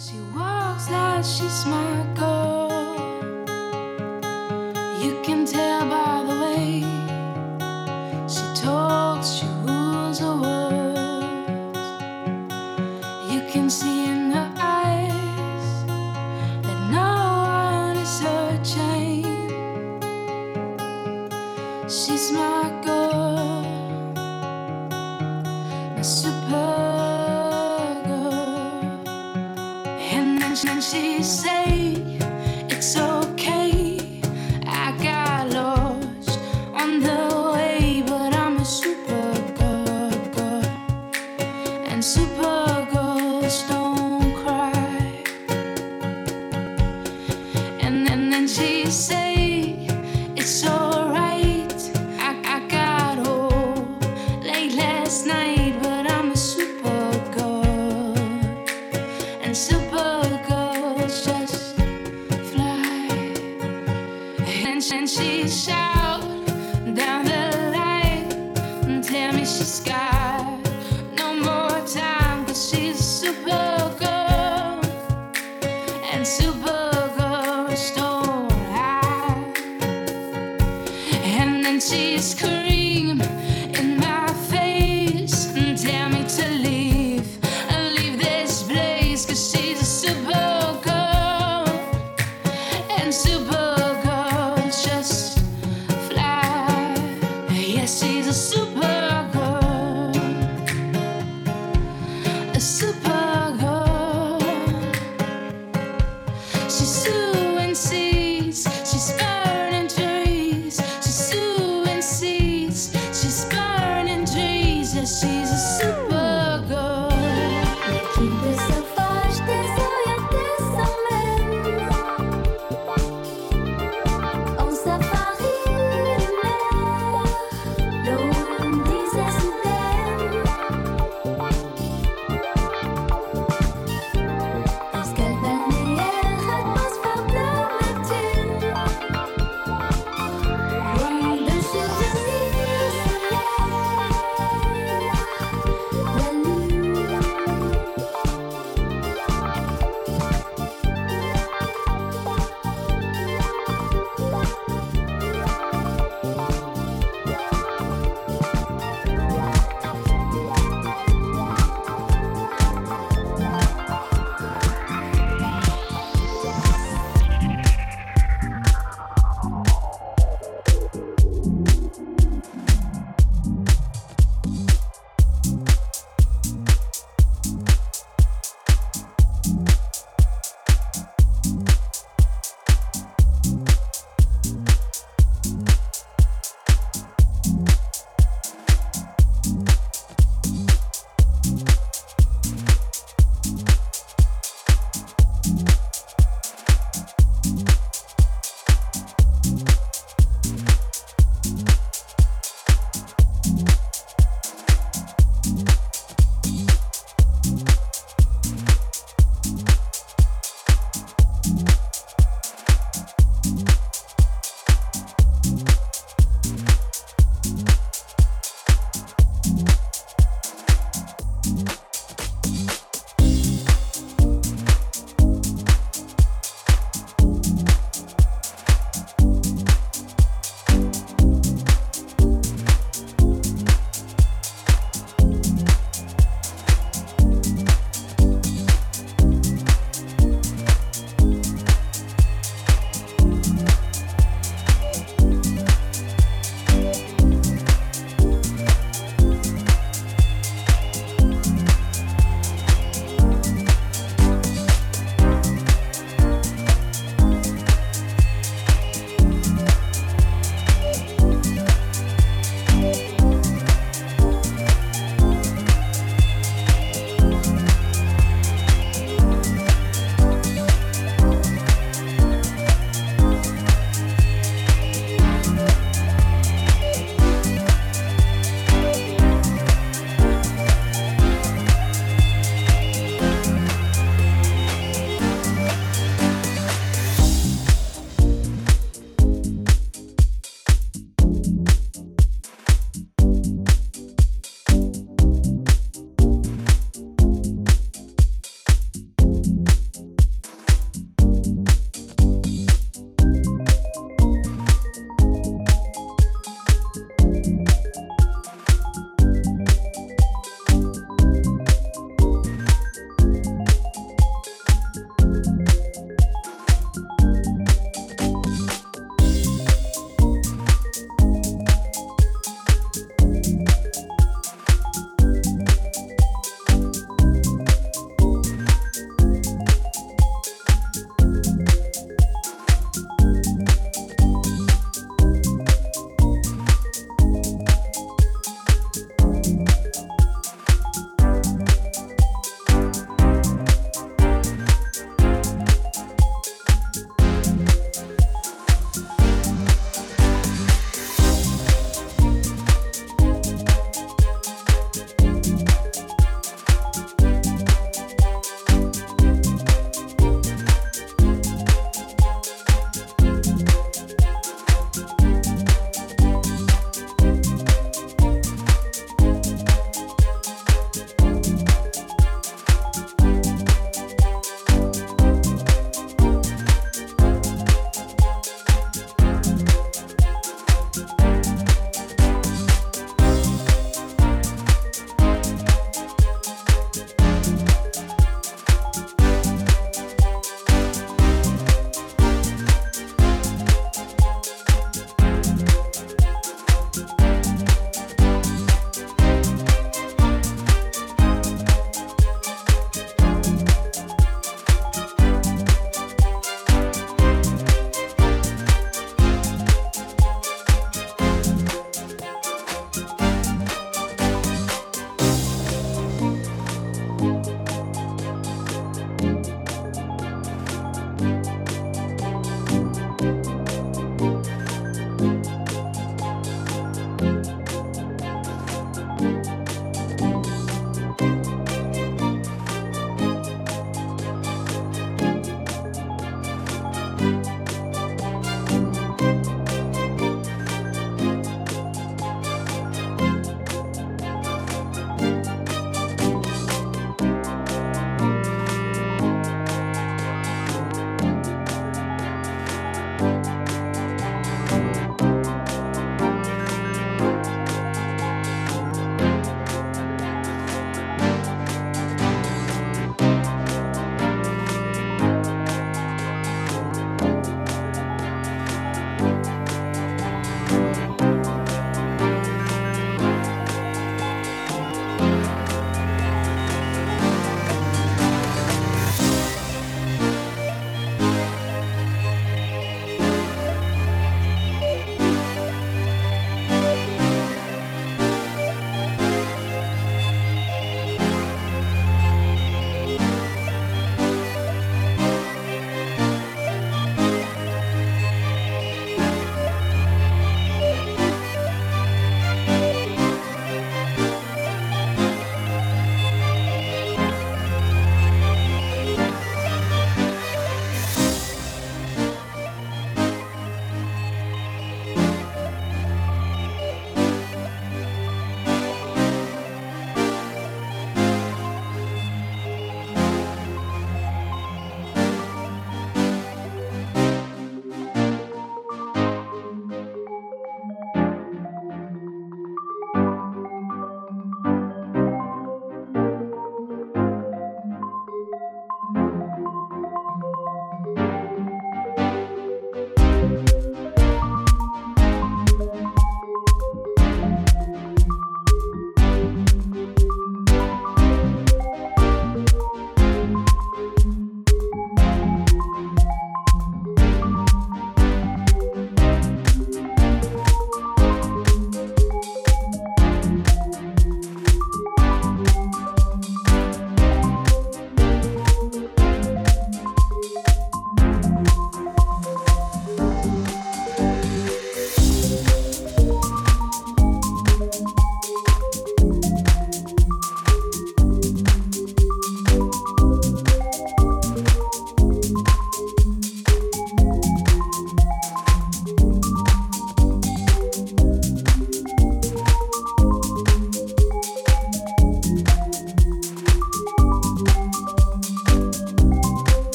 She walks like she's my girl. You can tell